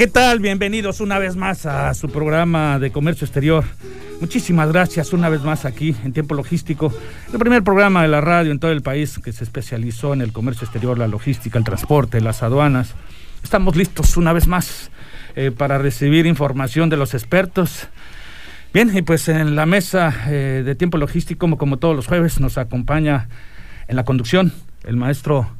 ¿Qué tal? Bienvenidos una vez más a su programa de comercio exterior. Muchísimas gracias una vez más aquí en Tiempo Logístico, el primer programa de la radio en todo el país que se especializó en el comercio exterior, la logística, el transporte, las aduanas. Estamos listos una vez más eh, para recibir información de los expertos. Bien, y pues en la mesa eh, de Tiempo Logístico, como, como todos los jueves, nos acompaña en la conducción el maestro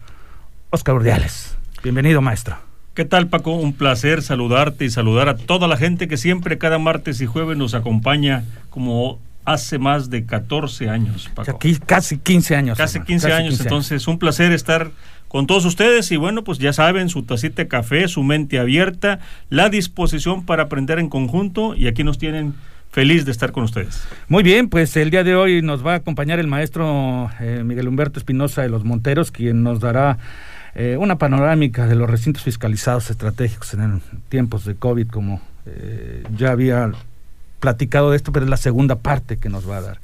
Oscar Urdiales. Bienvenido, maestro. ¿Qué tal, Paco? Un placer saludarte y saludar a toda la gente que siempre cada martes y jueves nos acompaña como hace más de 14 años, Paco. Aquí casi 15 años. Casi hermano, 15 casi años, entonces un placer estar con todos ustedes y bueno, pues ya saben, su tacita de café, su mente abierta, la disposición para aprender en conjunto y aquí nos tienen feliz de estar con ustedes. Muy bien, pues el día de hoy nos va a acompañar el maestro eh, Miguel Humberto Espinosa de los Monteros, quien nos dará eh, una panorámica de los recintos fiscalizados estratégicos en tiempos de COVID, como eh, ya había platicado de esto, pero es la segunda parte que nos va a dar.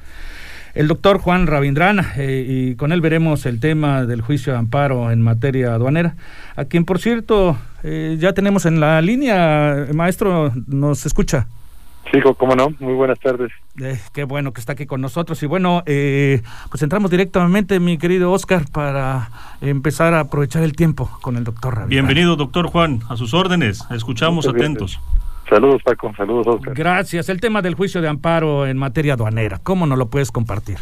El doctor Juan Ravindrana, eh, y con él veremos el tema del juicio de amparo en materia aduanera, a quien, por cierto, eh, ya tenemos en la línea. Maestro, ¿nos escucha? Sí, cómo no. Muy buenas tardes. Eh, qué bueno que está aquí con nosotros. Y bueno, eh, pues entramos directamente, mi querido Oscar, para empezar a aprovechar el tiempo con el doctor. Bienvenido, doctor Juan, a sus órdenes. Escuchamos Muchas atentos. Saludos, Paco. Saludos, Oscar. Gracias. El tema del juicio de amparo en materia aduanera, ¿cómo nos lo puedes compartir?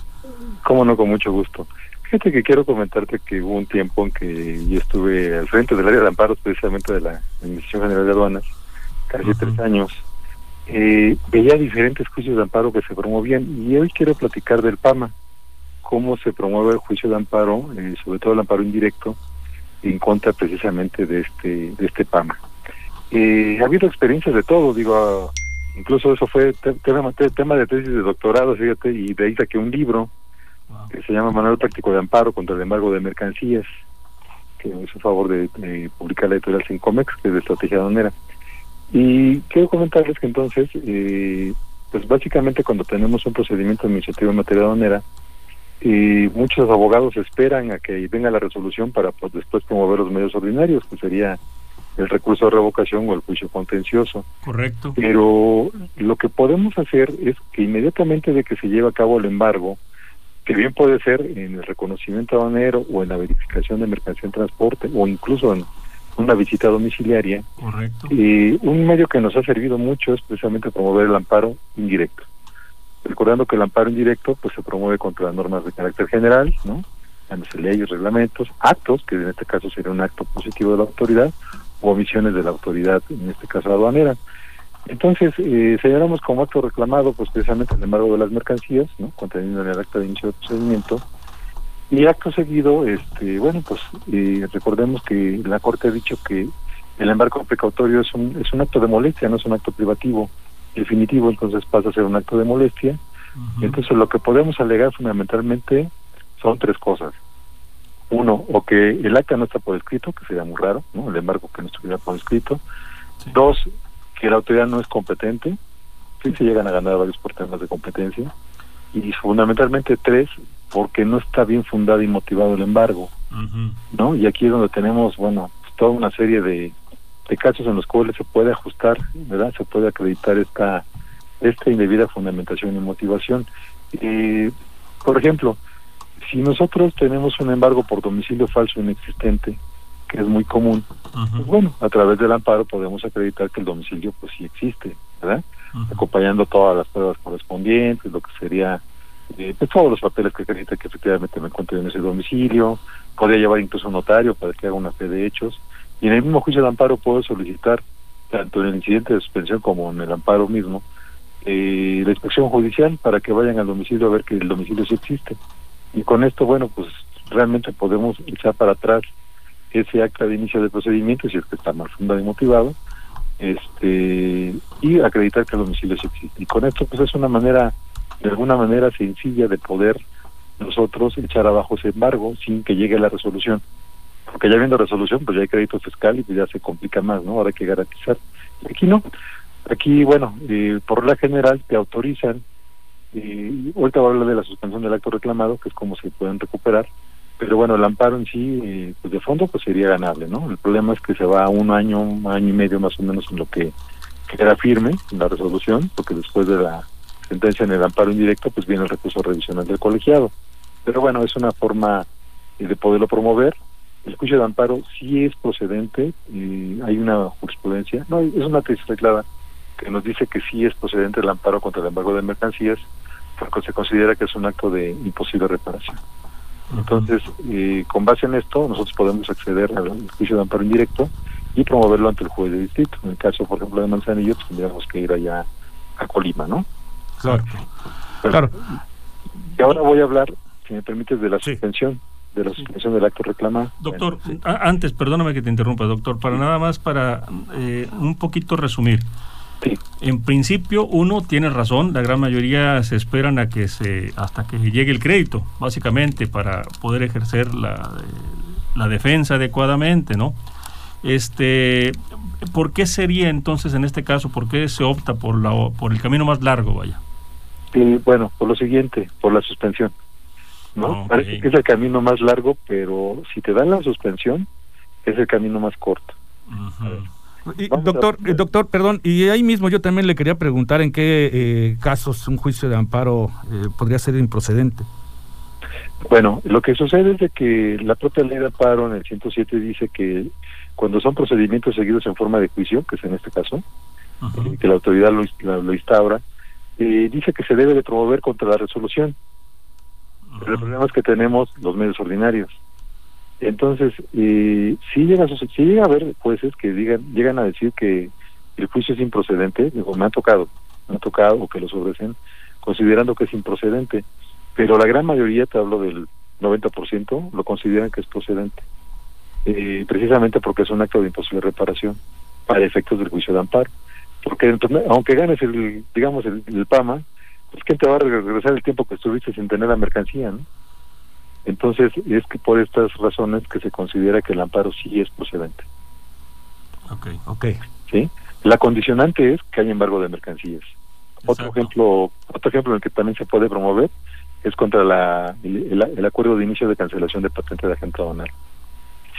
Cómo no, con mucho gusto. Fíjate que quiero comentarte que hubo un tiempo en que yo estuve al frente del área de amparos, precisamente de la Administración General de Aduanas, casi tres años. Eh, veía diferentes juicios de amparo que se promovían y hoy quiero platicar del PAMA, cómo se promueve el juicio de amparo, eh, sobre todo el amparo indirecto, en contra precisamente de este de este PAMA. Eh, ha habido experiencias de todo, digo, incluso eso fue te- tema, te- tema de tesis de doctorado, fíjate, y de ahí saqué un libro que se llama Manual Práctico de Amparo contra el Embargo de Mercancías, que me hizo favor de, de publicar la editorial Sincomex, que es de estrategia aduanera. Y quiero comentarles que entonces, eh, pues básicamente cuando tenemos un procedimiento administrativo en materia aduanera, eh, muchos abogados esperan a que venga la resolución para pues, después promover los medios ordinarios, que sería el recurso de revocación o el juicio contencioso. Correcto. Pero lo que podemos hacer es que inmediatamente de que se lleve a cabo el embargo, que bien puede ser en el reconocimiento aduanero o en la verificación de mercancía en transporte o incluso en una visita domiciliaria, Correcto. eh, un medio que nos ha servido mucho es precisamente promover el amparo indirecto. Recordando que el amparo indirecto pues se promueve contra las normas de carácter general, ¿no? Llámese leyes, reglamentos, actos, que en este caso sería un acto positivo de la autoridad, o omisiones de la autoridad, en este caso aduanera. Entonces, eh, señalamos como acto reclamado, pues precisamente el embargo de las mercancías, ¿no? Contenido en el acta de inicio de procedimiento. Y acto seguido, este, bueno, pues eh, recordemos que la Corte ha dicho que el embargo precautorio es un, es un acto de molestia, no es un acto privativo definitivo, entonces pasa a ser un acto de molestia. Ujú. Entonces, lo que podemos alegar fundamentalmente son tres cosas. Uno, o que el acta no está por escrito, que sería muy raro, ¿no? El embargo que no estuviera por escrito. Sí. Dos, que la autoridad no es competente. Sí se llegan a ganar varios por temas de competencia. Y fundamentalmente tres, porque no está bien fundado y motivado el embargo. ¿no? Y aquí es donde tenemos, bueno, pues, toda una serie de, de casos en los cuales se puede ajustar, ¿verdad? Se puede acreditar esta esta indebida fundamentación y motivación. Eh, por ejemplo, si nosotros tenemos un embargo por domicilio falso inexistente, que es muy común, pues bueno, a través del amparo podemos acreditar que el domicilio pues sí existe, ¿verdad? Acompañando todas las pruebas correspondientes, lo que sería eh, todos los papeles que acreditan que efectivamente me encuentro en ese domicilio, podría llevar incluso un notario para que haga una fe de hechos, y en el mismo juicio de amparo puedo solicitar, tanto en el incidente de suspensión como en el amparo mismo, eh, la inspección judicial para que vayan al domicilio a ver que el domicilio sí existe. Y con esto, bueno, pues realmente podemos echar para atrás ese acta de inicio de procedimiento, si es que está mal fundado y motivado, este, y acreditar que el domicilio sí existe. Y con esto, pues es una manera, de alguna manera sencilla de poder nosotros echar abajo ese embargo sin que llegue la resolución. Porque ya viendo resolución, pues ya hay crédito fiscal y pues ya se complica más, ¿no? Ahora hay que garantizar. Aquí no. Aquí, bueno, eh, por la general te autorizan, y ahorita voy a hablar de la suspensión del acto reclamado, que es como se pueden recuperar, pero bueno, el amparo en sí, eh, pues de fondo, pues sería ganable, ¿no? El problema es que se va un año, un año y medio más o menos en lo que queda firme en la resolución, porque después de la sentencia en el amparo indirecto, pues viene el recurso revisional del colegiado. Pero bueno, es una forma eh, de poderlo promover. El juicio de amparo sí es procedente, y hay una jurisprudencia, no, es una tesis clara que nos dice que sí es procedente el amparo contra el embargo de mercancías, porque se considera que es un acto de imposible reparación. Entonces, eh, con base en esto, nosotros podemos acceder al juicio de amparo indirecto y promoverlo ante el juez de distrito. En el caso, por ejemplo, de Manzanillo, pues tendríamos que ir allá a Colima, ¿no? Claro. claro. Y ahora voy a hablar, si me permites, de la suspensión de la suspensión del acto reclamado. Doctor, antes, perdóname que te interrumpa, doctor, para nada más para eh, un poquito resumir. En principio, uno tiene razón, la gran mayoría se esperan a que se, hasta que llegue el crédito, básicamente, para poder ejercer la, la defensa adecuadamente, ¿no? Este, ¿Por qué sería entonces en este caso, por qué se opta por, la, por el camino más largo, vaya? Bueno, por lo siguiente, por la suspensión. ¿no? Parece que es el camino más largo, pero si te dan la suspensión, es el camino más corto doctor, eh, doctor, perdón, y ahí mismo yo también le quería preguntar en qué eh, casos un juicio de amparo eh, podría ser improcedente. Bueno, lo que sucede es de que la propia ley de amparo en el 107 dice que cuando son procedimientos seguidos en forma de juicio, que es en este caso, que la autoridad lo, lo instaura, dice que se debe de promover contra la resolución. Pero el problema es que tenemos los medios ordinarios. Entonces, eh, si llega, si llega a haber jueces que digan, llegan a decir que el juicio es improcedente, digo, me ha tocado, me ha tocado que lo sobrecen, considerando que es improcedente, pero la gran mayoría, te hablo del 90%, lo consideran que es procedente, eh, precisamente porque es un acto de imposible reparación para efectos del juicio de amparo. Porque aunque ganes el, digamos, el, el PAMA, pues ¿quién te va a regresar el tiempo que estuviste sin tener la mercancía, no? Entonces, es que por estas razones que se considera que el amparo sí es procedente. Ok, ok. ¿Sí? La condicionante es que haya embargo de mercancías. Otro ejemplo, otro ejemplo en el que también se puede promover es contra la, el, acuerdo de inicio de cancelación de patente de agente aduanal.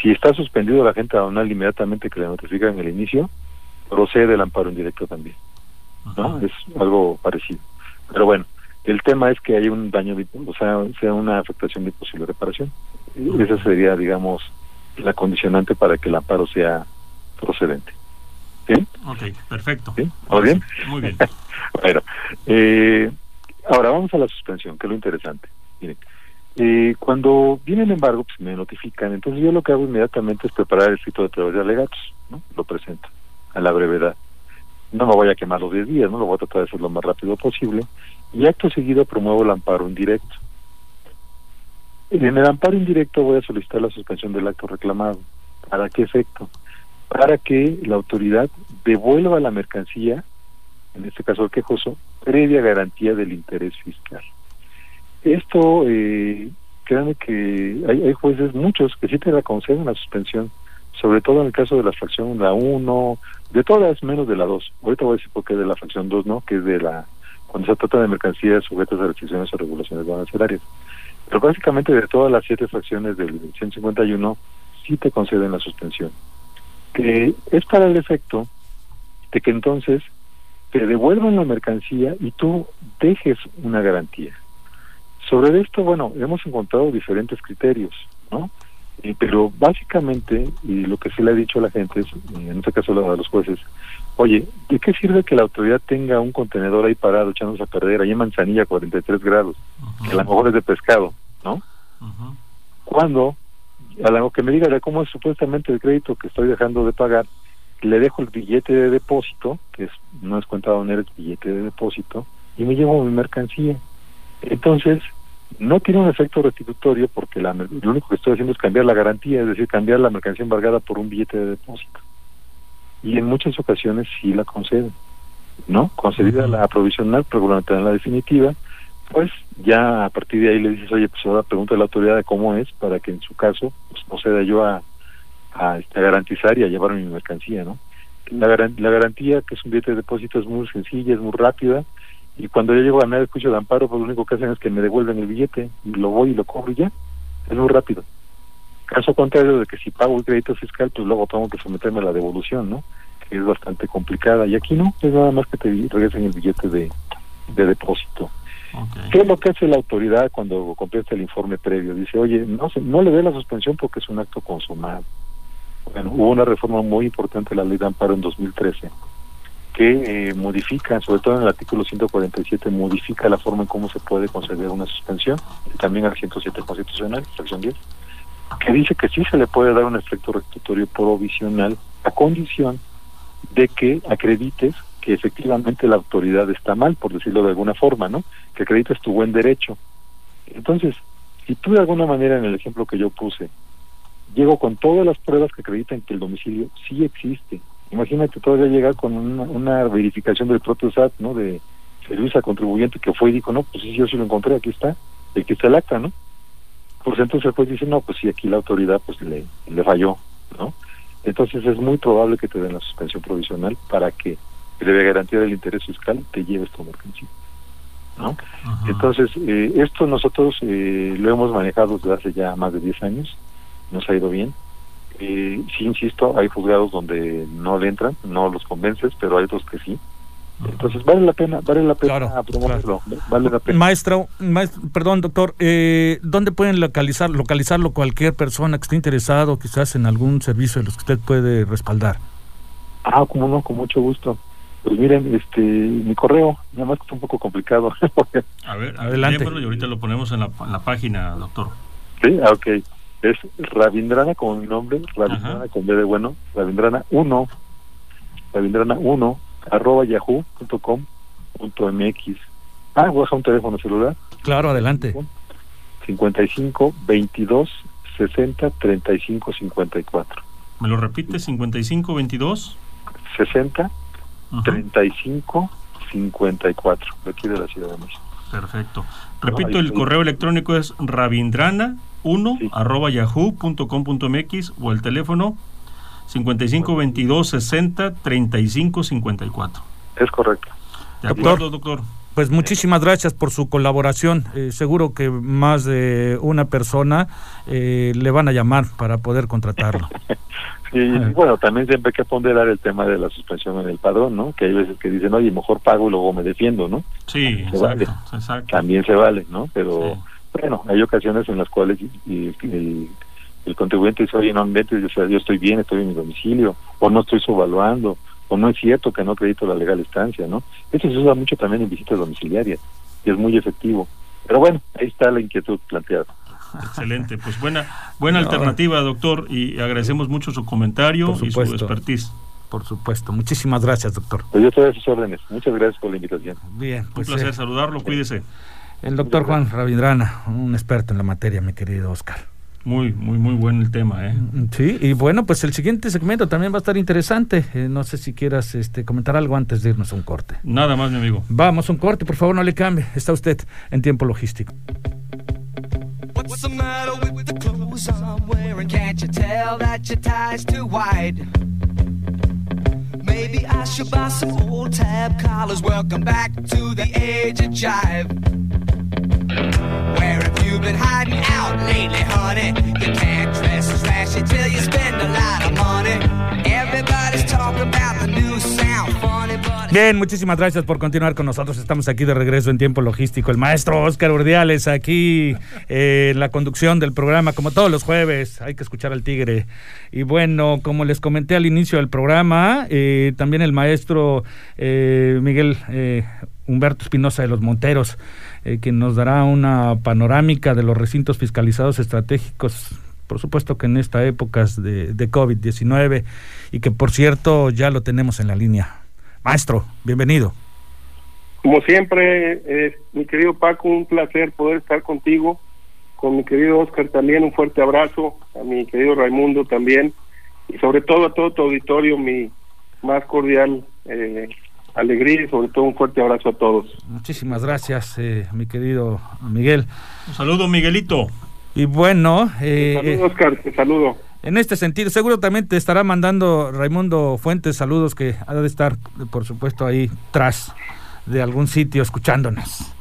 Si está suspendido la agente aduanal inmediatamente que le notifican el inicio, procede el amparo indirecto también. ¿no? Es algo parecido. Pero bueno, el tema es que hay un daño, o sea, sea una afectación de posible reparación. Esa sería, digamos, la condicionante para que el amparo sea procedente. ¿Bien? Ok, perfecto. ¿Bien? bien? Muy bien. bueno, eh, ahora vamos a la suspensión, que es lo interesante. Miren, eh, cuando viene el embargo, pues me notifican. Entonces yo lo que hago inmediatamente es preparar el escrito de teoría de alegatos, ¿no? Lo presento a la brevedad. No me voy a quemar los 10 días, ¿no? Lo voy a tratar de hacer lo más rápido posible y acto seguido promuevo el amparo indirecto. En el amparo indirecto voy a solicitar la suspensión del acto reclamado. ¿Para qué efecto? Para que la autoridad devuelva la mercancía, en este caso el quejoso, previa garantía del interés fiscal. Esto, eh, créanme que hay, hay, jueces, muchos, que sí te la conceden la suspensión, sobre todo en el caso de la fracción la 1, de todas menos de la 2. Ahorita voy a decir por qué de la fracción 2, ¿no? Que es de la cuando se trata de mercancías sujetas a restricciones o regulaciones arancelarias. Pero básicamente de todas las siete fracciones del 151 sí te conceden la suspensión, que es para el efecto de que entonces te devuelvan la mercancía y tú dejes una garantía. Sobre esto, bueno, hemos encontrado diferentes criterios, ¿no? Pero básicamente, y lo que se le ha dicho a la gente, es, en este caso a los jueces, oye, ¿de qué sirve que la autoridad tenga un contenedor ahí parado echándose a perder, ahí en Manzanilla a 43 grados, que a lo mejor es de pescado, ¿no? Cuando, a lo que me diga de cómo es supuestamente el crédito que estoy dejando de pagar, le dejo el billete de depósito, que es, no es cuenta de es billete de depósito, y me llevo mi mercancía. Entonces, no tiene un efecto restitutorio porque la, lo único que estoy haciendo es cambiar la garantía, es decir, cambiar la mercancía embargada por un billete de depósito. Y en muchas ocasiones sí la conceden, ¿no? Concedida la provisional, pero la definitiva, pues ya a partir de ahí le dices, oye, pues ahora pregunta a la autoridad de cómo es para que en su caso pues, proceda yo a, a, este, garantizar y a llevar mi mercancía, ¿no? La, la garantía, que es un billete de depósito, es muy sencilla, es muy rápida, y cuando yo llego a ganar el juicio de amparo, pues lo único que hacen es que me devuelven el billete, y lo voy y lo cobro y ya, es muy rápido. Caso contrario de que si pago el crédito fiscal, pues luego tengo que someterme a la devolución, ¿no? Que es bastante complicada, y aquí no, es nada más que te regresen el billete de, de depósito. ¿Qué es lo que hace la autoridad cuando completa el informe previo? Dice, oye, no, no le dé la suspensión porque es un acto consumado. Bueno, hubo una reforma muy importante de la ley de amparo en 2013 que eh, modifica, sobre todo en el artículo 147, modifica la forma en cómo se puede conceder una suspensión, y también al 107 constitucional, sección 10, que dice que sí se le puede dar un efecto restitutorio provisional a condición de que acredites que efectivamente la autoridad está mal, por decirlo de alguna forma, ¿no? Que acredites tu buen derecho. Entonces, si tú de alguna manera en el ejemplo que yo puse, llego con todas las pruebas que acreditan que el domicilio sí existe, imagínate todavía llegar con una, verificación del propio SAT, ¿no? De servicio al contribuyente que fue y dijo, no, pues sí, yo sí lo encontré, aquí está, aquí está el acta, ¿no? Pues entonces pues dice, no, pues sí, aquí la autoridad pues le, le falló, ¿no? Entonces es muy probable que te den la suspensión provisional para que que debe garantía del interés fiscal, te lleves tu mercancía. ¿no? Entonces, eh, esto nosotros eh, lo hemos manejado desde hace ya más de 10 años, nos ha ido bien. Eh, sí, insisto, hay juzgados donde no le entran, no los convences, pero hay otros que sí. Entonces vale la pena, vale la pena promoverlo, vale la pena. Maestro, perdón, doctor, eh, ¿dónde pueden localizar, localizarlo cualquier persona que esté interesado, quizás en algún servicio de los que usted puede respaldar? Ah, como no, con mucho gusto. Pues miren, este, mi correo, nada más que está un poco complicado. a ver, adelante. y ahorita lo ponemos en la, página, doctor. Sí, ah, ok. Es Ravindrana como mi nombre, Ravindrana con B de bueno, Ravindrana 1, Ravindrana 1, arroba yahoo.com.mx. Ah, voy a dejar un teléfono celular. Claro, adelante. 55 22 60 35 54. ¿Me lo repite? 55 22 60 35 54 de aquí de la Ciudad de México. Perfecto. Repito, el correo electrónico es ravindrana 1 arroba yahoo.com.mx o el teléfono 55 22 60 35 54. Es correcto. De acuerdo, doctor. Pues muchísimas gracias por su colaboración. Eh, seguro que más de una persona eh, le van a llamar para poder contratarlo. Y bueno, también siempre hay que ponderar el tema de la suspensión en el padrón, ¿no? Que hay veces que dicen, oye, mejor pago y luego me defiendo, ¿no? Sí, exacto, También se vale, ¿no? Pero bueno, hay ocasiones en las cuales el, contribuyente dice, oye, no inventes, yo, yo estoy bien, estoy en mi domicilio, o no estoy subvaluando, o no es cierto que no acredito la legal estancia, ¿no? Eso se usa mucho también en visitas domiciliarias y es muy efectivo. Pero bueno, ahí está la inquietud planteada. Excelente, pues buena buena alternativa, doctor, y agradecemos mucho su comentario y su expertise. Por supuesto, muchísimas gracias, doctor. Pues yo estoy a sus órdenes. Muchas gracias por la invitación. Bien, pues, un placer eh, saludarlo, cuídese. El doctor Juan Ravindrana, un experto en la materia, mi querido Oscar. Muy, muy, muy bueno el tema, ¿eh? Mm, sí, y bueno, pues el siguiente segmento también va a estar interesante. Eh, no sé si quieras este, comentar algo antes de irnos a un corte. Nada más, mi amigo. Vamos a un corte, por favor, no le cambie. Está usted en tiempo logístico. What's the matter with the clothes I'm wearing? Can't you tell that your tie's too wide? Maybe I should buy some old tab collars. Welcome back to the age of jive. Where have you been hiding out lately, honey? You can't dress as flashy till you spend a lot of money. Everybody's talking about the new sound, but... Bien, muchísimas gracias por continuar con nosotros. Estamos aquí de regreso en tiempo logístico. El maestro Oscar Urdiales aquí eh, en la conducción del programa, como todos los jueves. Hay que escuchar al tigre. Y bueno, como les comenté al inicio del programa, eh, también el maestro eh, Miguel eh, Humberto Espinosa de los Monteros, eh, que nos dará una panorámica de los recintos fiscalizados estratégicos por supuesto que en esta época de, de COVID-19 y que por cierto ya lo tenemos en la línea. Maestro, bienvenido. Como siempre, eh, mi querido Paco, un placer poder estar contigo, con mi querido Oscar también, un fuerte abrazo, a mi querido Raimundo también, y sobre todo a todo tu auditorio, mi más cordial eh, alegría y sobre todo un fuerte abrazo a todos. Muchísimas gracias, eh, mi querido Miguel. Un saludo, Miguelito. Y bueno... Eh, saludo, Oscar, te saludo. En este sentido, seguro también te estará mandando Raimundo Fuentes saludos que ha de estar, por supuesto, ahí tras de algún sitio escuchándonos.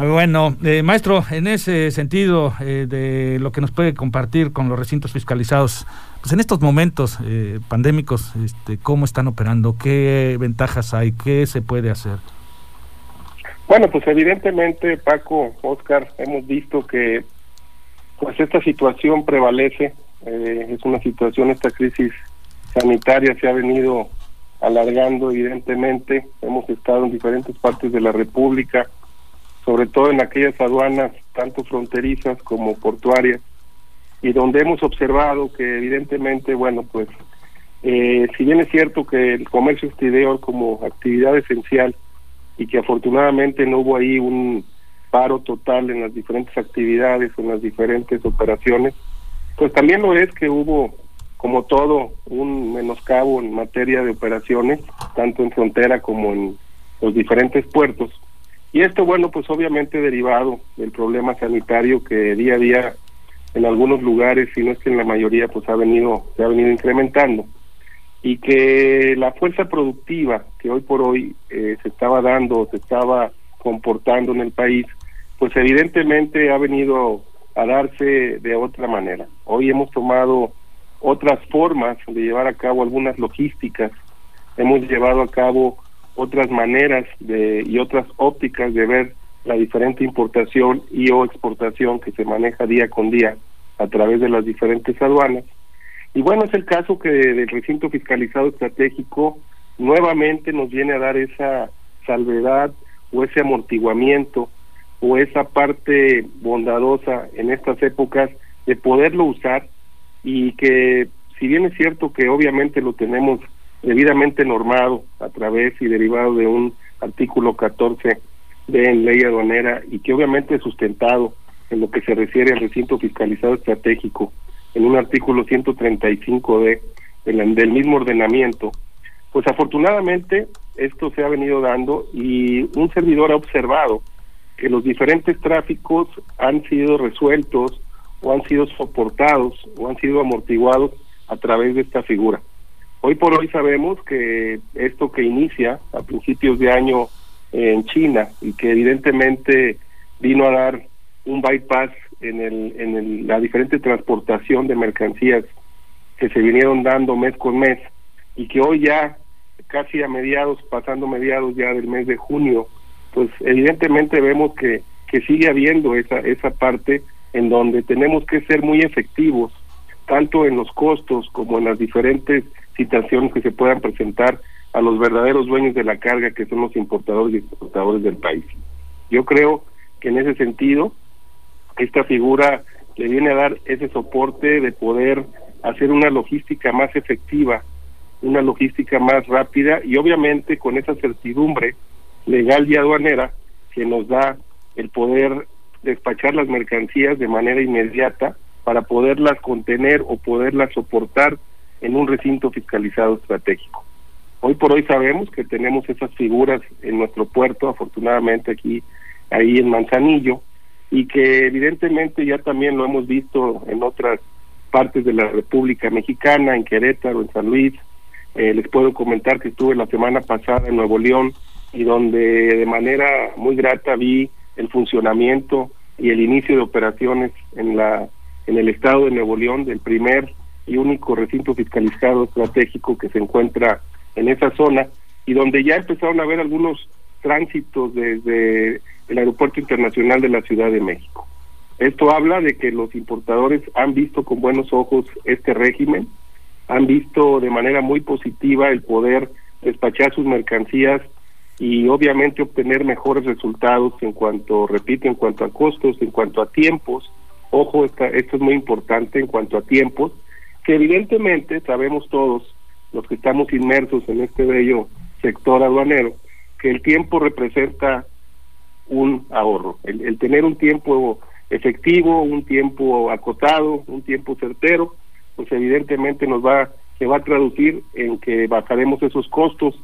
Bueno, eh, maestro, en ese sentido eh, de lo que nos puede compartir con los recintos fiscalizados, pues en estos momentos eh, pandémicos, este, ¿cómo están operando? ¿Qué ventajas hay? ¿Qué se puede hacer? Bueno, pues evidentemente, Paco, Oscar, hemos visto que pues esta situación prevalece, es una situación, esta crisis sanitaria se ha venido alargando evidentemente, hemos estado en diferentes partes de la República, sobre todo en aquellas aduanas tanto fronterizas como portuarias, y donde hemos observado que evidentemente, bueno, pues eh, si bien es cierto que el comercio exterior como actividad esencial y que afortunadamente no hubo ahí un paro total en las diferentes actividades en las diferentes operaciones, pues también lo es que hubo, como todo, un menoscabo en materia de operaciones, tanto en frontera como en los diferentes puertos, y esto, bueno, pues obviamente derivado del problema sanitario que día a día en algunos lugares, si no es que en la mayoría, pues ha venido, se ha venido incrementando. Y que la fuerza productiva que hoy por hoy eh, se estaba dando, se estaba comportando en el país, pues evidentemente ha venido a darse de otra manera. Hoy hemos tomado otras formas de llevar a cabo algunas logísticas, hemos llevado a cabo otras maneras de, y otras ópticas de ver la diferente importación y o exportación que se maneja día con día a través de las diferentes aduanas. Y bueno, es el caso que del recinto fiscalizado estratégico nuevamente nos viene a dar esa salvedad o ese amortiguamiento o esa parte bondadosa en estas épocas de poderlo usar y que si bien es cierto que obviamente lo tenemos debidamente normado a través y derivado de un artículo 14 de ley aduanera y que obviamente sustentado en lo que se refiere al recinto fiscalizado estratégico en un artículo 135 de del, del mismo ordenamiento pues afortunadamente esto se ha venido dando y un servidor ha observado que los diferentes tráficos han sido resueltos o han sido soportados o han sido amortiguados a través de esta figura. Hoy por hoy sabemos que esto que inicia a principios de año en China y que evidentemente vino a dar un bypass en, el, en la diferente transportación de mercancías que se vinieron dando mes con mes y que hoy ya casi a mediados, pasando mediados ya del mes de junio, pues evidentemente vemos que, que sigue habiendo esa, esa parte en donde tenemos que ser muy efectivos, tanto en los costos como en las diferentes situaciones que se puedan presentar a los verdaderos dueños de la carga, que son los importadores y exportadores del país. Yo creo que en ese sentido, esta figura le viene a dar ese soporte de poder hacer una logística más efectiva, una logística más rápida y obviamente con esa certidumbre legal y aduanera que nos da el poder despachar las mercancías de manera inmediata para poderlas contener o poderlas soportar en un recinto fiscalizado estratégico. Hoy por hoy sabemos que tenemos esas figuras en nuestro puerto, afortunadamente aquí, ahí en Manzanillo, y que evidentemente ya también lo hemos visto en otras partes de la República Mexicana, en Querétaro, en San Luis. Eh, les puedo comentar que estuve la semana pasada en Nuevo León y donde de manera muy grata vi el funcionamiento y el inicio de operaciones en la en el estado de Nuevo León del primer y único recinto fiscalizado estratégico que se encuentra en esa zona y donde ya empezaron a haber algunos tránsitos desde el Aeropuerto Internacional de la Ciudad de México. Esto habla de que los importadores han visto con buenos ojos este régimen, han visto de manera muy positiva el poder despachar sus mercancías y obviamente obtener mejores resultados en cuanto, repito, en cuanto a costos, en cuanto a tiempos Ojo, esto es muy importante en cuanto a tiempos, que evidentemente sabemos todos, los que estamos inmersos en este bello sector aduanero, que el tiempo representa un ahorro. El, tener un tiempo efectivo, un tiempo acotado, un tiempo certero, pues evidentemente nos va, se va a traducir en que bajaremos esos costos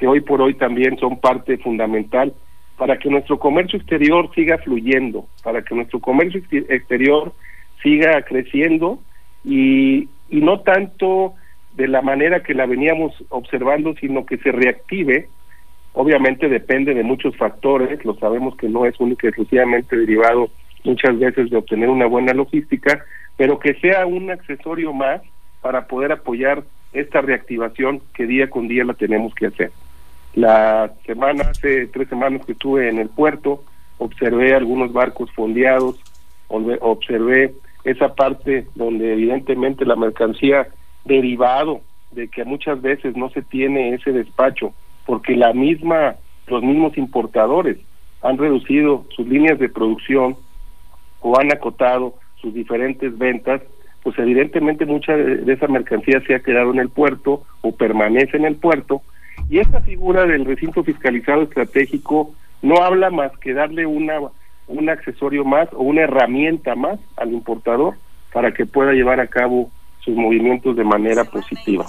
que hoy por hoy también son parte fundamental para que nuestro comercio exterior siga fluyendo, para que nuestro comercio exterior siga creciendo y, no tanto de la manera que la veníamos observando, sino que se reactive. Obviamente depende de muchos factores, lo sabemos que no es único y exclusivamente derivado muchas veces de obtener una buena logística, pero que sea un accesorio más para poder apoyar esta reactivación que día con día la tenemos que hacer. La semana, hace tres semanas que estuve en el puerto, observé algunos barcos fondeados, observé esa parte donde evidentemente la mercancía derivado de que muchas veces no se tiene ese despacho porque la misma los mismos importadores han reducido sus líneas de producción o han acotado sus diferentes ventas, pues evidentemente mucha de esa mercancía se ha quedado en el puerto o permanece en el puerto y esta figura del recinto fiscalizado estratégico no habla más que darle una un accesorio más o una herramienta más al importador para que pueda llevar a cabo sus movimientos de manera positiva.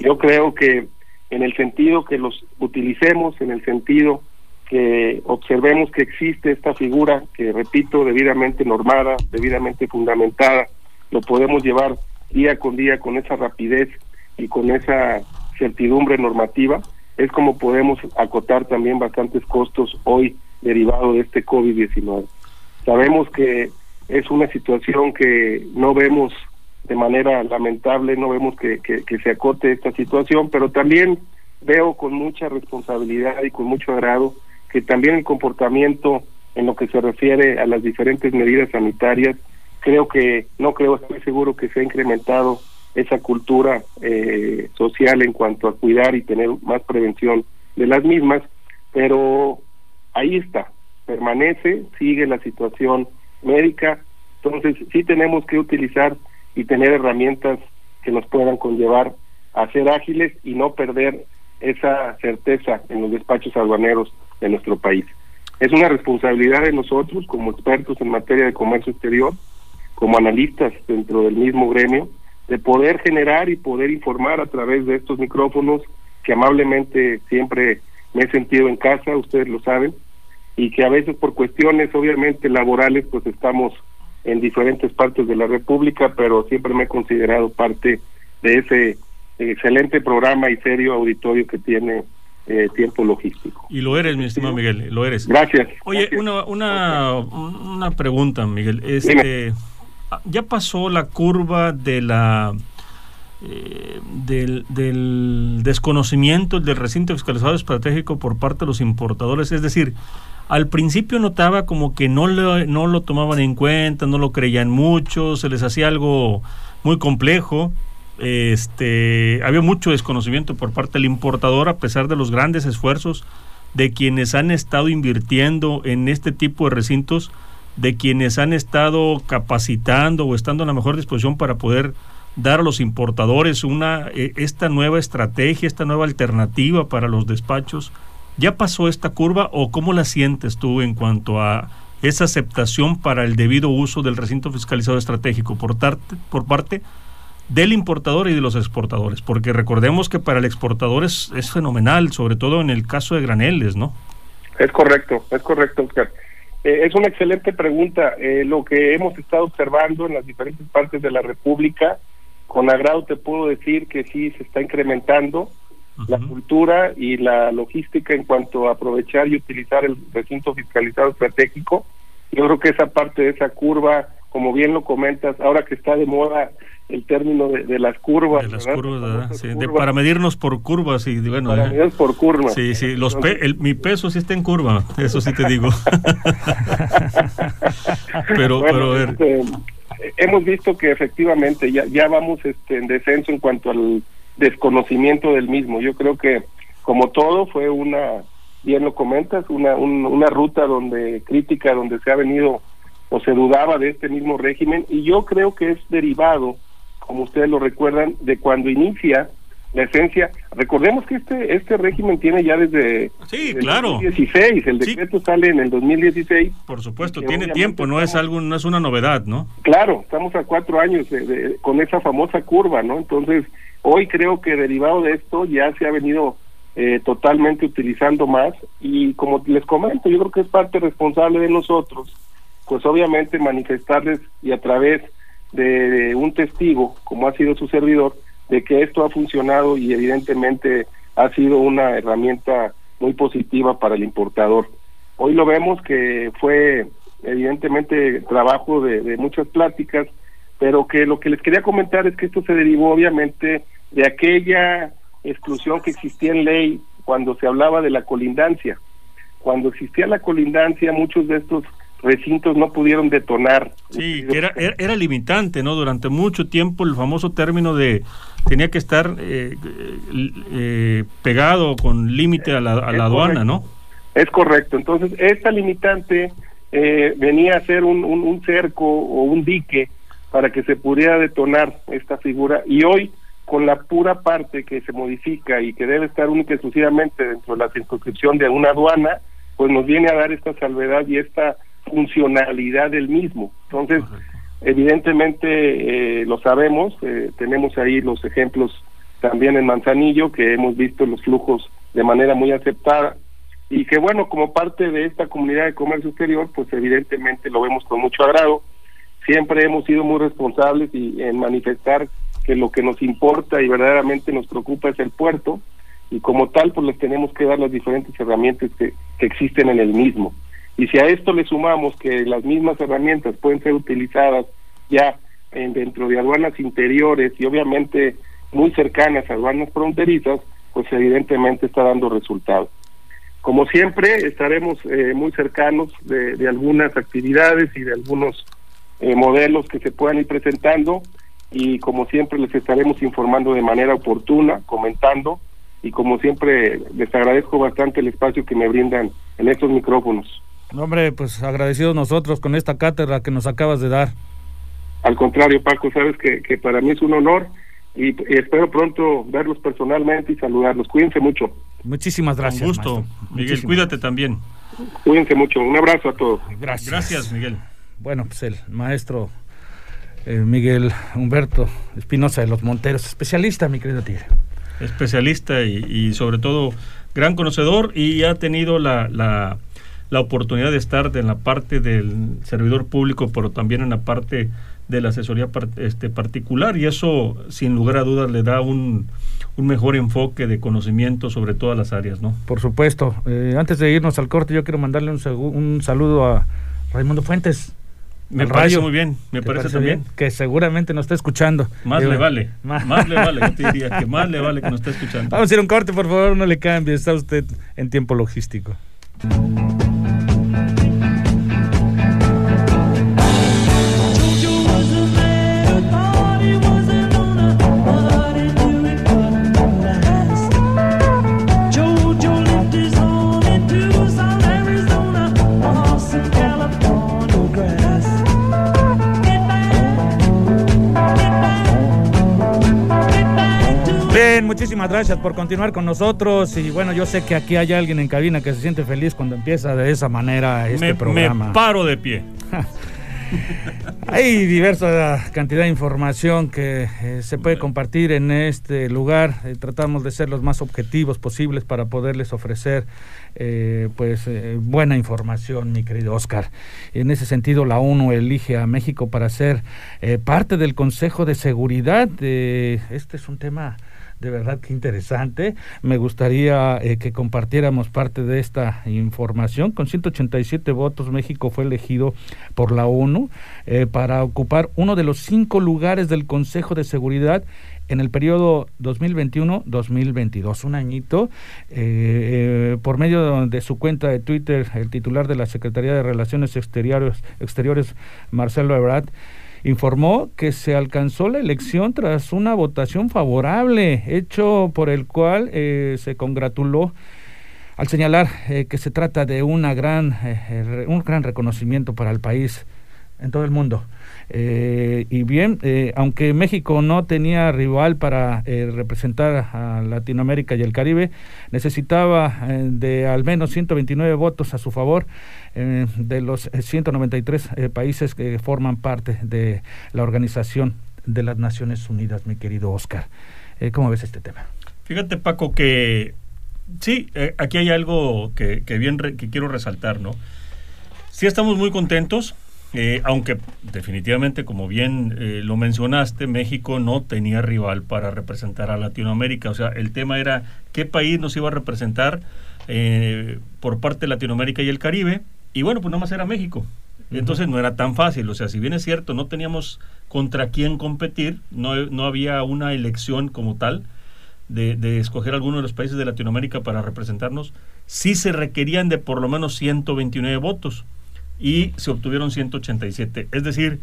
Yo creo que en el sentido que los utilicemos, en el sentido que observemos que existe esta figura, que repito, debidamente normada, debidamente fundamentada, lo podemos llevar día con día con esa rapidez y con esa certidumbre normativa, es como podemos acotar también bastantes costos hoy derivado de este COVID-19. Sabemos que es una situación que no vemos de manera lamentable, no vemos que, que, se acote esta situación, pero también veo con mucha responsabilidad y con mucho agrado que también el comportamiento en lo que se refiere a las diferentes medidas sanitarias, creo que, no creo, estoy seguro que se ha incrementado esa cultura eh, social en cuanto a cuidar y tener más prevención de las mismas, pero ahí está, permanece, sigue la situación médica, entonces sí tenemos que utilizar y tener herramientas que nos puedan conllevar a ser ágiles y no perder esa certeza en los despachos aduaneros de nuestro país. Es una responsabilidad de nosotros como expertos en materia de comercio exterior, como analistas dentro del mismo gremio, de poder generar y poder informar a través de estos micrófonos que amablemente siempre me he sentido en casa, ustedes lo saben, y que a veces por cuestiones obviamente laborales pues estamos en diferentes partes de la República, pero siempre me he considerado parte de ese excelente programa y serio auditorio que tiene eh, tiempo logístico. Y lo eres, mi estimado Miguel, lo eres. Gracias. Oye, Una, una, una pregunta, Miguel. Este, ya pasó la curva de la eh, del, del desconocimiento del recinto fiscalizado estratégico por parte de los importadores, es decir, al principio notaba como que no lo, no lo tomaban en cuenta, no lo creían mucho, se les hacía algo muy complejo. Este, había mucho desconocimiento por parte del importador a pesar de los grandes esfuerzos de quienes han estado invirtiendo en este tipo de recintos, de quienes han estado capacitando o estando en la mejor disposición para poder dar a los importadores una eh, esta nueva estrategia, esta nueva alternativa para los despachos ¿Ya pasó esta curva o cómo la sientes tú en cuanto a esa aceptación para el debido uso del recinto fiscalizado estratégico por, por parte del importador y de los exportadores? Porque recordemos que para el exportador es, fenomenal, sobre todo en el caso de graneles, ¿no? Es correcto, es correcto, Oscar. Eh, es una excelente pregunta. Eh, lo que hemos estado observando en las diferentes partes de la República, con agrado te puedo decir que sí se está incrementando la cultura y la logística en cuanto a aprovechar y utilizar el recinto fiscalizado estratégico. Yo creo que esa parte de esa curva, como bien lo comentas, ahora que está de moda el término de, las curvas. De las curvas, sí, para medirnos por curvas y bueno. Para medirnos por curvas. Sí, sí, los mi peso sí está en curva, eso sí te digo. pero, pero a ver. Este, hemos visto que efectivamente ya, ya vamos este, en descenso en cuanto al desconocimiento del mismo. Yo creo que, como todo, fue una, bien lo comentas, una, una ruta donde crítica, donde se ha venido o se dudaba de este mismo régimen y yo creo que es derivado, como ustedes lo recuerdan, de cuando inicia la esencia. Recordemos que este este régimen tiene ya desde sí, claro. 2016, el decreto sale en el 2016. Por supuesto, tiene tiempo, no es algo, no es una novedad, ¿no? Claro, estamos a cuatro años con esa famosa curva, ¿no? Entonces, hoy creo que derivado de esto ya se ha venido eh, totalmente utilizando más y como les comento, yo creo que es parte responsable de nosotros pues obviamente manifestarles y a través de, un testigo, como ha sido su servidor, de que esto ha funcionado y evidentemente ha sido una herramienta muy positiva para el importador. Hoy lo vemos que fue evidentemente trabajo de, de, muchas pláticas, pero que lo que les quería comentar es que esto se derivó obviamente de aquella exclusión que existía en ley cuando se hablaba de la colindancia. Cuando existía la colindancia, muchos de estos recintos no pudieron detonar. Sí, que era, era, limitante, ¿no? Durante mucho tiempo el famoso término de tenía que estar eh, eh, pegado con límite a la, a la aduana, ¿no? Es correcto. Entonces, esta limitante eh, venía a ser un, un, un, cerco o un dique para que se pudiera detonar esta figura y hoy con la pura parte que se modifica y que debe estar única y exclusivamente dentro de la circunscripción de una aduana, pues nos viene a dar esta salvedad y esta funcionalidad del mismo. Entonces, evidentemente eh, lo sabemos, eh, tenemos ahí los ejemplos también en Manzanillo, que hemos visto los flujos de manera muy aceptada y que bueno, como parte de esta comunidad de comercio exterior, pues evidentemente lo vemos con mucho agrado. Siempre hemos sido muy responsables y en manifestar que lo que nos importa y verdaderamente nos preocupa es el puerto y como tal pues les tenemos que dar las diferentes herramientas que, que existen en el mismo. Y si a esto le sumamos que las mismas herramientas pueden ser utilizadas ya en, dentro de aduanas interiores y obviamente muy cercanas a aduanas fronterizas, pues evidentemente está dando resultados. Como siempre, estaremos eh, muy cercanos de, de, algunas actividades y de algunos eh, modelos que se puedan ir presentando y como siempre les estaremos informando de manera oportuna, comentando y como siempre les agradezco bastante el espacio que me brindan en estos micrófonos. Hombre, pues agradecidos nosotros con esta cátedra que nos acabas de dar. Al contrario, Paco, sabes que, que para mí es un honor y, y, espero pronto verlos personalmente y saludarlos. Cuídense mucho. Muchísimas gracias. Un gusto. Maestro. Miguel, Muchísimas. cuídate también. Cuídense mucho. Un abrazo a todos. Gracias. Gracias, Miguel. Bueno, pues el maestro eh, Miguel Humberto Espinosa de los Monteros, especialista, mi querido Tigre. Especialista y, y sobre todo gran conocedor y ha tenido la, la la oportunidad de estar en la parte del servidor público, pero también en la parte de la asesoría este, particular y eso sin lugar a dudas le da un, un, mejor enfoque de conocimiento sobre todas las áreas, ¿no? Por supuesto. Eh, antes de irnos al corte yo quiero mandarle un, un saludo a Raimundo Fuentes. Me parece muy bien, me parece, parece también. Bien? Que seguramente nos está escuchando. Más le vale, más. más le vale, yo te diría que más le vale que nos esté escuchando. Vamos a ir a un corte, por favor, no le cambie, está usted en tiempo logístico. Muchísimas gracias por continuar con nosotros y bueno, yo sé que aquí hay alguien en cabina que se siente feliz cuando empieza de esa manera este me, programa. Me paro de pie. Hay diversa cantidad de información que eh, se puede compartir en este lugar. Eh, tratamos de ser los más objetivos posibles para poderles ofrecer eh, pues eh, buena información, mi querido Oscar. En ese sentido, la ONU elige a México para ser parte del Consejo de Seguridad. este es un tema de verdad que interesante. Me gustaría eh, que compartiéramos parte de esta información. Con 187 votos, México fue elegido por la ONU eh, para ocupar uno de los cinco lugares del Consejo de Seguridad en el periodo 2021-2022, un añito, eh, por medio de su cuenta de Twitter, el titular de la Secretaría de Relaciones Exteriores, Exteriores Marcelo Ebrard, informó que se alcanzó la elección tras una votación favorable, hecho por el cual eh, se congratuló al señalar eh, que se trata de una gran, eh, un gran reconocimiento para el país en todo el mundo. Eh, y bien, eh, aunque México no tenía rival para eh, representar a Latinoamérica y el Caribe, necesitaba de al menos 129 votos a su favor de los 193 países que forman parte de la Organización de las Naciones Unidas, mi querido Oscar. ¿Cómo ves este tema? Fíjate, Paco, que sí, aquí hay algo que, bien que quiero resaltar, ¿no? Sí estamos muy contentos eh, aunque definitivamente, como bien eh, lo mencionaste, México no tenía rival para representar a Latinoamérica. O sea, el tema era qué país nos iba a representar eh, por parte de Latinoamérica y el Caribe. Y bueno, pues nada más era México. Entonces no era tan fácil. O sea, si bien es cierto, no teníamos contra quién competir, no, no había una elección como tal de, de escoger alguno de los países de Latinoamérica para representarnos, sí se requerían de por lo menos 129 votos y se obtuvieron 187. Es decir,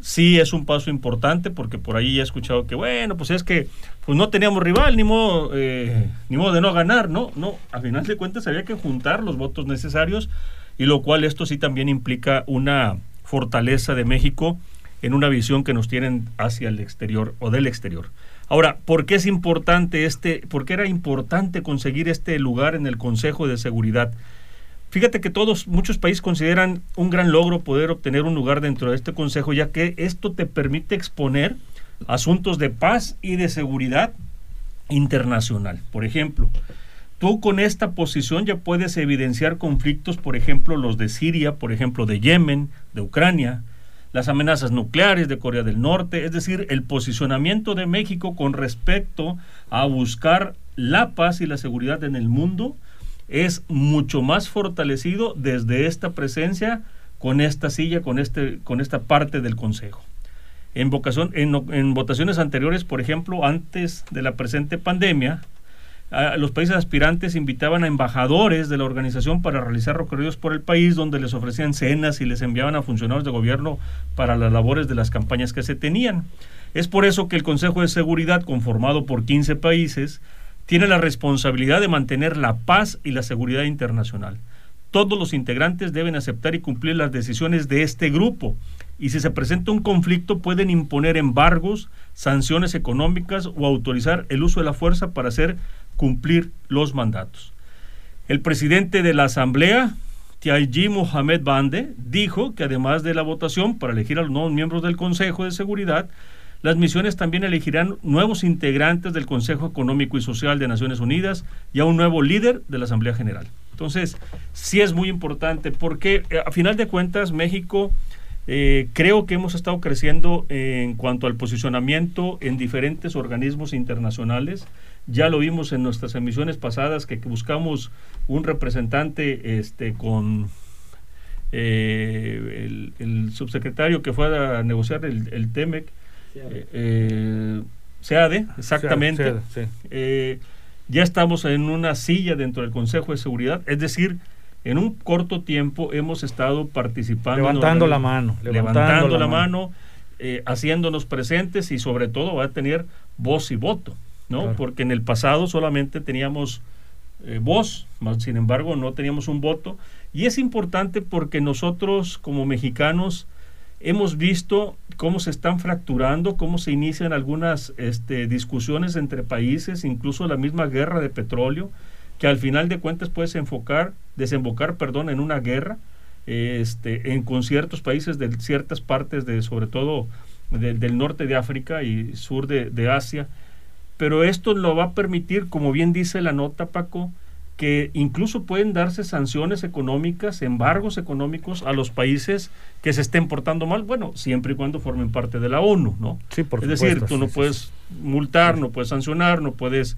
sí es un paso importante porque por ahí he escuchado que, bueno, pues es que pues no teníamos rival, ni modo, eh, ni modo de no ganar, ¿no? No, a final de cuentas había que juntar los votos necesarios y lo cual esto sí también implica una fortaleza de México en una visión que nos tienen hacia el exterior o del exterior. Ahora, ¿por qué es importante este, por qué era importante conseguir este lugar en el Consejo de Seguridad? Fíjate que todos, muchos países consideran un gran logro poder obtener un lugar dentro de este consejo, ya que esto te permite exponer asuntos de paz y de seguridad internacional. Por ejemplo, tú con esta posición ya puedes evidenciar conflictos, por ejemplo, los de Siria, por ejemplo, de Yemen, de Ucrania, las amenazas nucleares de Corea del Norte, es decir, el posicionamiento de México con respecto a buscar la paz y la seguridad en el mundo es mucho más fortalecido desde esta presencia con esta silla, con, este, con esta parte del Consejo. En, votaciones anteriores, por ejemplo, antes de la presente pandemia, los países aspirantes invitaban a embajadores de la organización para realizar recorridos por el país donde les ofrecían cenas y les enviaban a funcionarios de gobierno para las labores de las campañas que se tenían. Es por eso que el Consejo de Seguridad, conformado por 15 países, tiene la responsabilidad de mantener la paz y la seguridad internacional. Todos los integrantes deben aceptar y cumplir las decisiones de este grupo y si se presenta un conflicto pueden imponer embargos, sanciones económicas o autorizar el uso de la fuerza para hacer cumplir los mandatos. El presidente de la Asamblea, Tiaji Mohamed Bande, dijo que además de la votación para elegir a los nuevos miembros del Consejo de Seguridad, las misiones también elegirán nuevos integrantes del Consejo Económico y Social de Naciones Unidas y a un nuevo líder de la Asamblea General. Entonces, sí es muy importante porque eh, a final de cuentas México eh, creo que hemos estado creciendo en cuanto al posicionamiento en diferentes organismos internacionales. Ya lo vimos en nuestras emisiones pasadas que, buscamos un representante este, con eh, el, subsecretario que fue a negociar el, el TEMEC eh, SEADE, exactamente. Eh, ya estamos en una silla dentro del Consejo de Seguridad, es decir, en un corto tiempo hemos estado participando. Levantando la mano. Levantando, la, mano, eh, haciéndonos presentes y sobre todo va a tener voz y voto, ¿no? Porque en el pasado solamente teníamos eh, voz, sin embargo no teníamos un voto. Y es importante porque nosotros como mexicanos hemos visto cómo se están fracturando, cómo se inician algunas este, discusiones entre países, incluso la misma guerra de petróleo, que al final de cuentas puede enfocar, desembocar perdón, en una guerra este, en, con ciertos países de ciertas partes, de, sobre todo del norte de África y sur de, de Asia. Pero esto lo va a permitir, como bien dice la nota, Paco, que incluso pueden darse sanciones económicas, embargos económicos a los países que se estén portando mal, bueno, siempre y cuando formen parte de la ONU, ¿no? Sí, por Es decir, tú no puedes multar, no puedes sancionar, no puedes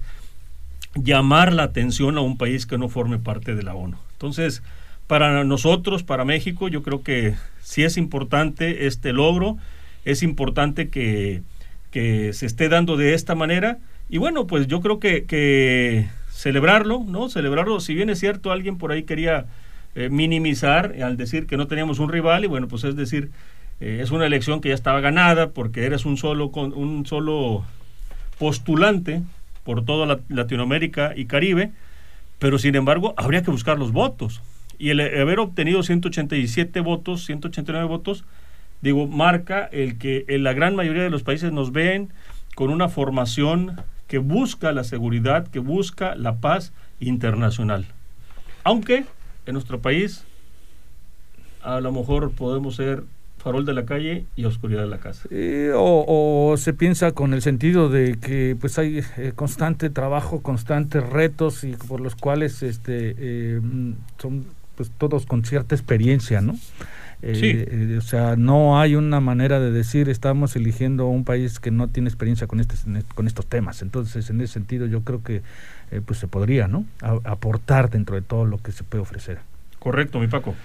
llamar la atención a un país que no forme parte de la ONU. Entonces, para nosotros, para México, yo creo que sí es importante este logro, es importante que, que se esté dando de esta manera. Y bueno, pues yo creo que, que celebrarlo, ¿no? Celebrarlo, si bien es cierto, alguien por ahí quería eh, minimizar al decir que no teníamos un rival, y bueno, pues es decir, eh, es una elección que ya estaba ganada porque eres un solo, un solo postulante por toda Latinoamérica y Caribe, pero sin embargo habría que buscar los votos. Y el haber obtenido 187 votos, 189 votos, digo, marca el que en la gran mayoría de los países nos ven con una formación que busca la seguridad, que busca la paz internacional. Aunque en nuestro país a lo mejor podemos ser farol de la calle y oscuridad de la casa. o, se piensa con el sentido de que pues hay eh, constante trabajo, constantes retos y por los cuales este eh, son pues todos con cierta experiencia, ¿no? Eh, o sea, no hay una manera de decir estamos eligiendo un país que no tiene experiencia con este, con estos temas. Entonces, en ese sentido, yo creo que pues se podría, ¿no? aportar dentro de todo lo que se puede ofrecer. Correcto, mi Paco.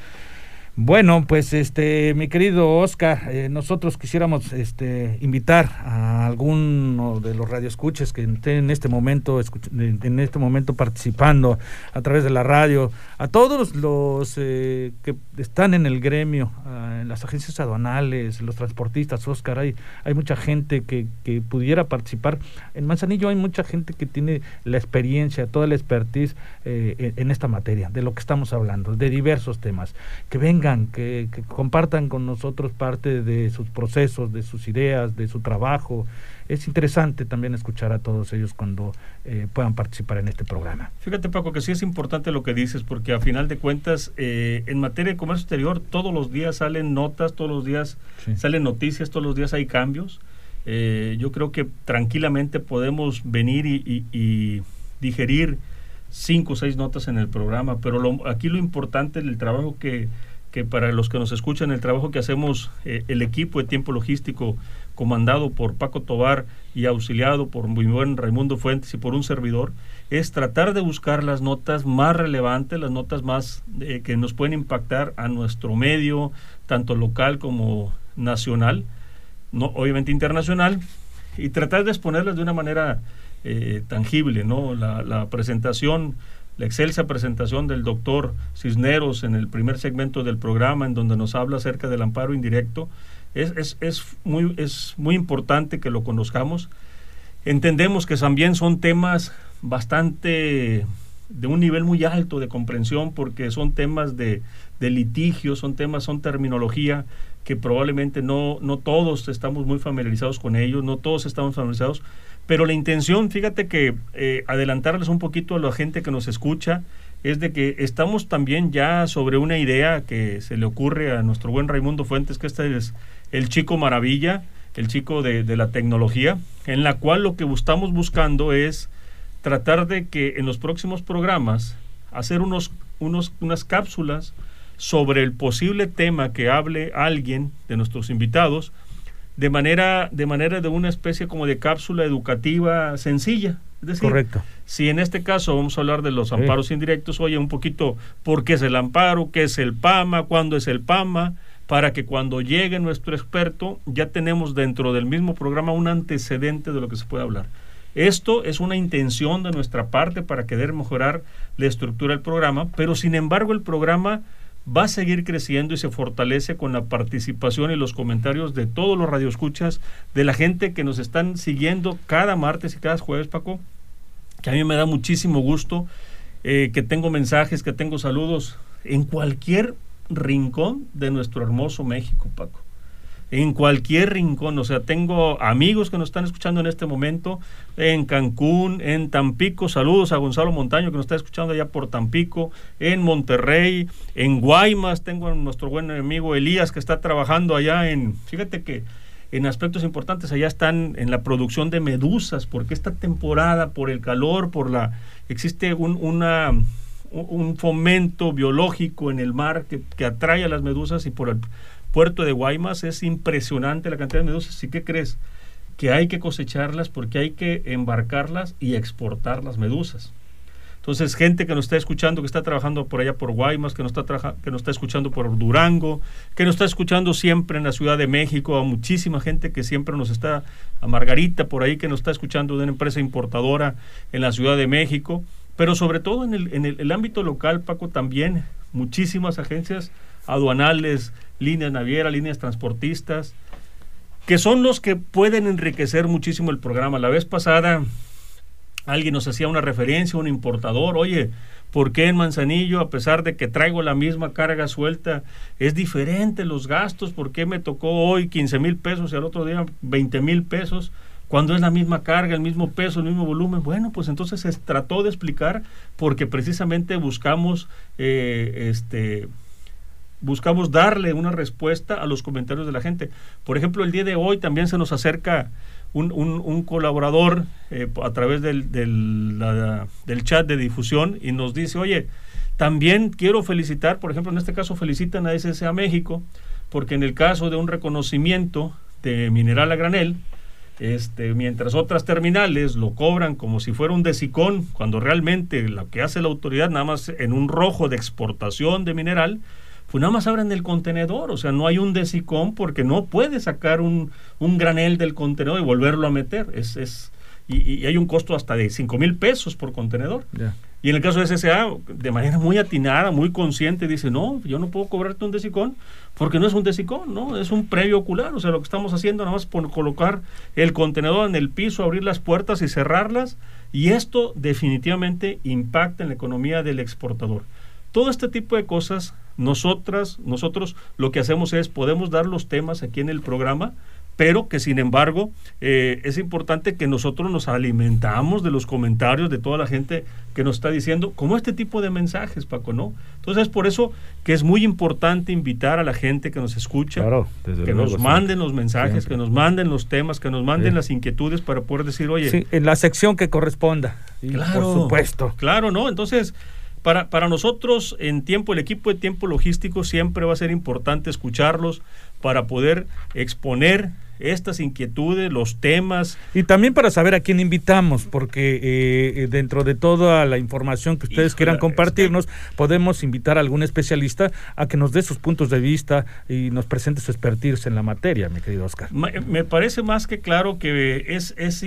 Bueno, pues este, mi querido Oscar, eh, nosotros quisiéramos este, invitar a alguno de los radioescuches que estén en este momento, en este momento participando a través de la radio, a todos los eh, que están en el gremio, en las agencias aduanales, los transportistas, Oscar, hay, hay mucha gente que, que pudiera participar. En Manzanillo hay mucha gente que tiene la experiencia, toda la expertise eh, en esta materia, de lo que estamos hablando, de diversos temas. Que vengan que, compartan con nosotros parte de sus procesos, de sus ideas, de su trabajo. Es interesante también escuchar a todos ellos cuando eh, puedan participar en este programa. Fíjate Paco que sí es importante lo que dices porque a final de cuentas eh, en materia de comercio exterior todos los días salen notas, todos los días salen noticias, todos los días hay cambios. Eh, yo creo que tranquilamente podemos venir y, digerir cinco o seis notas en el programa, pero aquí lo importante es el trabajo que que para los que nos escuchan, el trabajo que hacemos eh, el equipo de tiempo logístico comandado por Paco Tobar y auxiliado por muy buen Raimundo Fuentes y por un servidor, es tratar de buscar las notas más relevantes, las notas más eh, que nos pueden impactar a nuestro medio, tanto local como nacional, no, obviamente internacional, y tratar de exponerlas de una manera eh, tangible, ¿no? La, la presentación la excelsa presentación del doctor Cisneros en el primer segmento del programa, en donde nos habla acerca del amparo indirecto, es, es, es, muy, es muy importante que lo conozcamos. Entendemos que también son temas bastante de un nivel muy alto de comprensión porque son temas de, de litigio, son temas, son terminología que probablemente no, no todos estamos muy familiarizados con ellos, no todos estamos familiarizados, pero la intención, fíjate que eh, adelantarles un poquito a la gente que nos escucha, es de que estamos también ya sobre una idea que se le ocurre a nuestro buen Raimundo Fuentes, que este es el chico maravilla, el chico de, la tecnología, en la cual lo que estamos buscando es tratar de que en los próximos programas hacer unos, unos, unas cápsulas sobre el posible tema que hable alguien de nuestros invitados, de manera, de manera de una especie como de cápsula educativa sencilla. Es decir, Correcto. si en este caso vamos a hablar de los amparos indirectos, oye, un poquito por qué es el amparo, qué es el PAMA, cuándo es el PAMA, para que cuando llegue nuestro experto ya tenemos dentro del mismo programa un antecedente de lo que se puede hablar. Esto es una intención de nuestra parte para querer mejorar la estructura del programa, pero sin embargo el programa va a seguir creciendo y se fortalece con la participación y los comentarios de todos los radioescuchas, de la gente que nos están siguiendo cada martes y cada jueves, Paco, que a mí me da muchísimo gusto, eh, que tengo mensajes, que tengo saludos en cualquier rincón de nuestro hermoso México, Paco en cualquier rincón. O sea, tengo amigos que nos están escuchando en este momento en Cancún, en Tampico. Saludos a Gonzalo Montaño que nos está escuchando allá por Tampico, en Monterrey, en Guaymas. Tengo a nuestro buen amigo Elías que está trabajando allá en, fíjate que en aspectos importantes allá están en la producción de medusas, porque esta temporada, por el calor, por la, existe un, un fomento biológico en el mar que atrae a las medusas y por el puerto de Guaymas es impresionante la cantidad de medusas. ¿Y qué crees? Que hay que cosecharlas porque hay que embarcarlas y exportar las medusas. Entonces, gente que nos está escuchando, que está trabajando por allá por Guaymas, que nos está, que nos está escuchando por Durango, que nos está escuchando siempre en la Ciudad de México, a muchísima gente que siempre nos está, a Margarita por ahí que nos está escuchando de una empresa importadora en la Ciudad de México, pero sobre todo en el, en el ámbito local, Paco, también muchísimas agencias aduanales, líneas navieras, líneas transportistas, que son los que pueden enriquecer muchísimo el programa. La vez pasada alguien nos hacía una referencia, un importador, oye, ¿por qué en Manzanillo, a pesar de que traigo la misma carga suelta, es diferente los gastos? ¿Por qué me tocó hoy 15 mil pesos y al otro día 20 mil pesos? Cuando es la misma carga, el mismo peso, el mismo volumen, bueno, pues entonces se trató de explicar porque precisamente buscamos eh, este, buscamos darle una respuesta a los comentarios de la gente. Por ejemplo, el día de hoy también se nos acerca un, un, colaborador eh, a través del, del, chat de difusión y nos dice, oye, también quiero felicitar, por ejemplo, en este caso felicitan a SSA México, porque en el caso de un reconocimiento de mineral a granel, este, mientras otras terminales lo cobran como si fuera un decicón, cuando realmente lo que hace la autoridad nada más en un rojo de exportación de mineral, pues nada más abren el contenedor, o sea, no hay un desicón porque no puede sacar un, un granel del contenedor y volverlo a meter. Es, es, y, hay un costo hasta de 5 mil pesos por contenedor. Y en el caso de SSA, de manera muy atinada, muy consciente, dice, no, yo no puedo cobrarte un desicón porque no es un desicón, ¿no? Es un previo ocular. O sea, lo que estamos haciendo nada más por colocar el contenedor en el piso, abrir las puertas y cerrarlas. Y esto definitivamente impacta en la economía del exportador. Todo este tipo de cosas, nosotras, nosotros lo que hacemos es, podemos dar los temas aquí en el programa, pero que sin embargo eh, es importante que nosotros nos alimentamos de los comentarios de toda la gente que nos está diciendo, como este tipo de mensajes, Paco, ¿no? Entonces es por eso que es muy importante invitar a la gente que nos escucha, que nos manden los mensajes, que nos manden los temas, que nos manden las inquietudes para poder decir, oye... Sí, en la sección que corresponda, claro, por supuesto. Claro, ¿no? Entonces para, para nosotros en tiempo, el equipo de tiempo logístico siempre va a ser importante escucharlos para poder exponer estas inquietudes, los temas. Y también para saber a quién invitamos, porque eh, dentro de toda la información que ustedes quieran compartirnos, podemos invitar a algún especialista a que nos dé sus puntos de vista y nos presente su expertise en la materia, mi querido Oscar. Me parece más que claro que es, es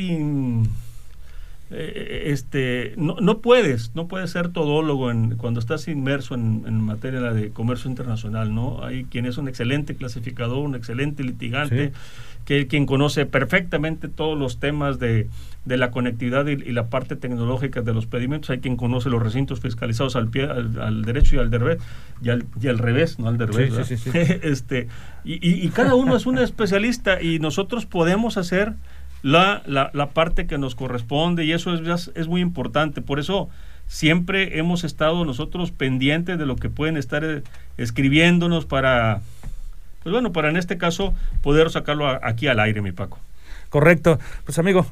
eh, este, no, no, puedes, no puedes ser todólogo en, cuando estás inmerso en, en, materia de comercio internacional, ¿no? Hay quien es un excelente clasificador, un excelente litigante, que quien conoce perfectamente todos los temas de, de la conectividad y, la parte tecnológica de los pedimentos, hay quien conoce los recintos fiscalizados al pie, al, derecho y al, revés, y al, y al revés, no al revés. este, y, y, y cada uno es un especialista y nosotros podemos hacer la, la, la parte que nos corresponde y eso es, es muy importante. Por eso siempre hemos estado nosotros pendientes de lo que pueden estar eh, escribiéndonos para, pues bueno, para en este caso poder sacarlo aquí al aire, mi Paco. Correcto. Pues amigo,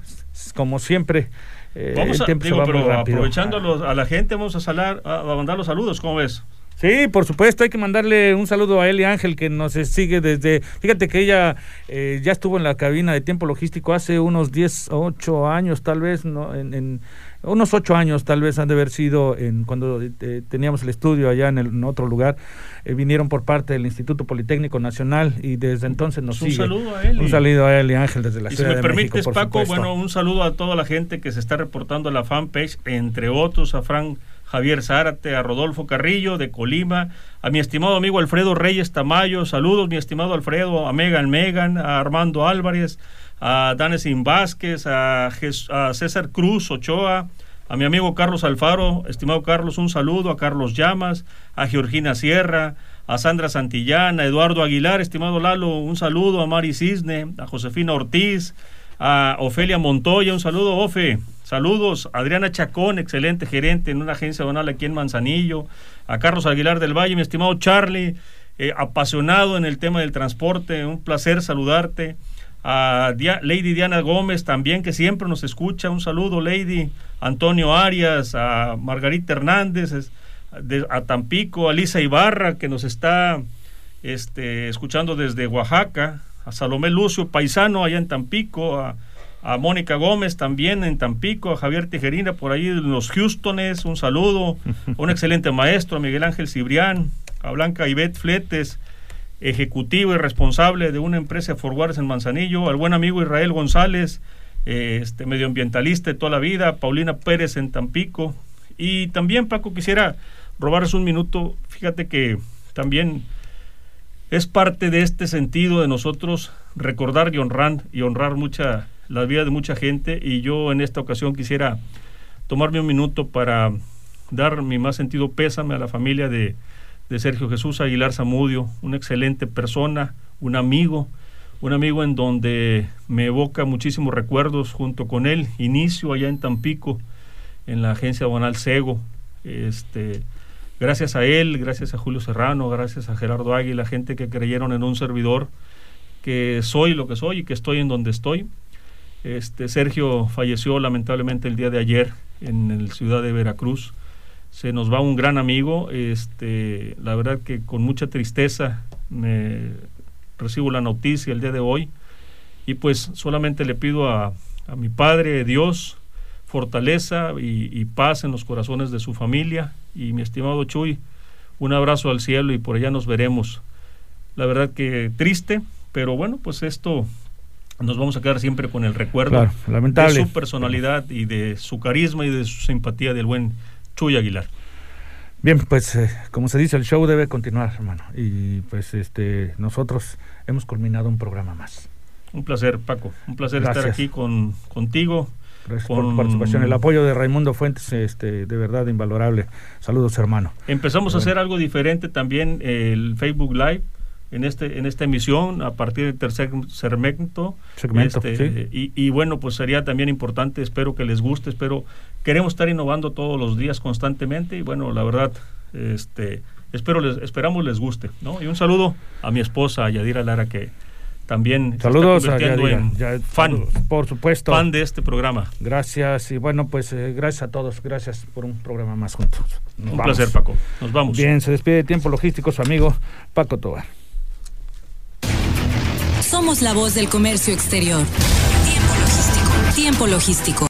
como siempre, eh, vamos a, pero aprovechando a la gente, vamos a, salar, a mandar los saludos, ¿cómo ves? Sí, por supuesto, hay que mandarle un saludo a Eli Ángel que nos sigue desde, fíjate que ella eh, ya estuvo en la cabina de tiempo logístico hace unos 10, 8 años tal vez, ¿no? en, unos 8 años tal vez han de haber sido en cuando eh, teníamos el estudio allá en, el, otro lugar, eh, vinieron por parte del Instituto Politécnico Nacional y desde entonces nos un sigue. Un saludo a Eli. Un saludo a Eli Ángel desde la y Ciudad si me permites, Paco, bueno, un saludo a toda la gente que se está reportando a la fanpage, entre otros a Frank Javier Zárate, a Rodolfo Carrillo de Colima, a mi estimado amigo Alfredo Reyes Tamayo, saludos mi estimado Alfredo, a Megan Megan, a Armando Álvarez, a Danesin Vázquez, a, a César Cruz Ochoa, a mi amigo Carlos Alfaro, estimado Carlos, un saludo, a Carlos Llamas, a Georgina Sierra, a Sandra Santillán, a Eduardo Aguilar, estimado Lalo, un saludo, a Mari Cisne, a Josefina Ortiz, a Ofelia Montoya, un saludo, Ofe, Saludos, Adriana Chacón, excelente gerente en una agencia donal aquí en Manzanillo, a Carlos Aguilar del Valle, mi estimado Charlie, eh, apasionado en el tema del transporte, un placer saludarte. A Lady Diana Gómez también, que siempre nos escucha, un saludo, Lady. Antonio Arias, a Margarita Hernández, a Tampico, a Lisa Ibarra, que nos está este, escuchando desde Oaxaca, a Salomé Lucio, paisano allá en Tampico, a a Mónica Gómez también en Tampico, a Javier Tijerina por ahí en los Houstones, un saludo, un excelente maestro, a Miguel Ángel Cibrián, a Blanca Ivette Fletes, ejecutivo y responsable de una empresa de forwarders en Manzanillo, al buen amigo Israel González, este medioambientalista de toda la vida, Paulina Pérez en Tampico, y también Paco quisiera robarles un minuto, fíjate que también es parte de este sentido de nosotros recordar y honrar y honrar mucha la vida de mucha gente. Y yo en esta ocasión quisiera tomarme un minuto para dar mi más sentido pésame a la familia de, de Sergio Jesús Aguilar Zamudio, una excelente persona, un amigo, un amigo en donde me evoca muchísimos recuerdos junto con él, inicio allá en Tampico, en la agencia aduanal Sego, este, gracias a él, gracias a Julio Serrano, gracias a Gerardo Águila, gente que creyeron en un servidor, que soy lo que soy y que estoy en donde estoy. Este, Sergio falleció lamentablemente el día de ayer en la ciudad de Veracruz. Se nos va un gran amigo. Este, la verdad que con mucha tristeza me recibo la noticia el día de hoy. Y pues solamente le pido a, a mi Padre, Dios, fortaleza y, paz en los corazones de su familia. Y mi estimado Chuy, un abrazo al cielo y por allá nos veremos. La verdad que triste, pero bueno, pues esto nos vamos a quedar siempre con el recuerdo de su personalidad y de su carisma y de su simpatía del buen Chuy Aguilar. Bien, pues eh, como se dice, el show debe continuar, hermano. Y pues este nosotros hemos culminado un programa más. Un placer, Paco. Un placer estar aquí con, contigo. Gracias por tu participación. El apoyo de Raimundo Fuentes, este, de verdad invalorable. Saludos, hermano. Empezamos a hacer algo diferente también, el Facebook Live, en este en esta emisión a partir del tercer segmento. segmento este, y, y, bueno, pues sería también importante, espero que les guste, espero, queremos estar innovando todos los días constantemente y bueno, la verdad, este, espero les, esperamos les guste, ¿no? Y un saludo a mi esposa Yadira Lara que también saludos se está convirtiendo en fan, por supuesto, fan de este programa. Gracias y bueno pues eh, gracias a todos, gracias por un programa más juntos. Nos un placer Paco, nos vamos. Bien, se despide de tiempo logístico su amigo Paco Tobar. Somos la voz del comercio exterior. Tiempo logístico. Tiempo logístico.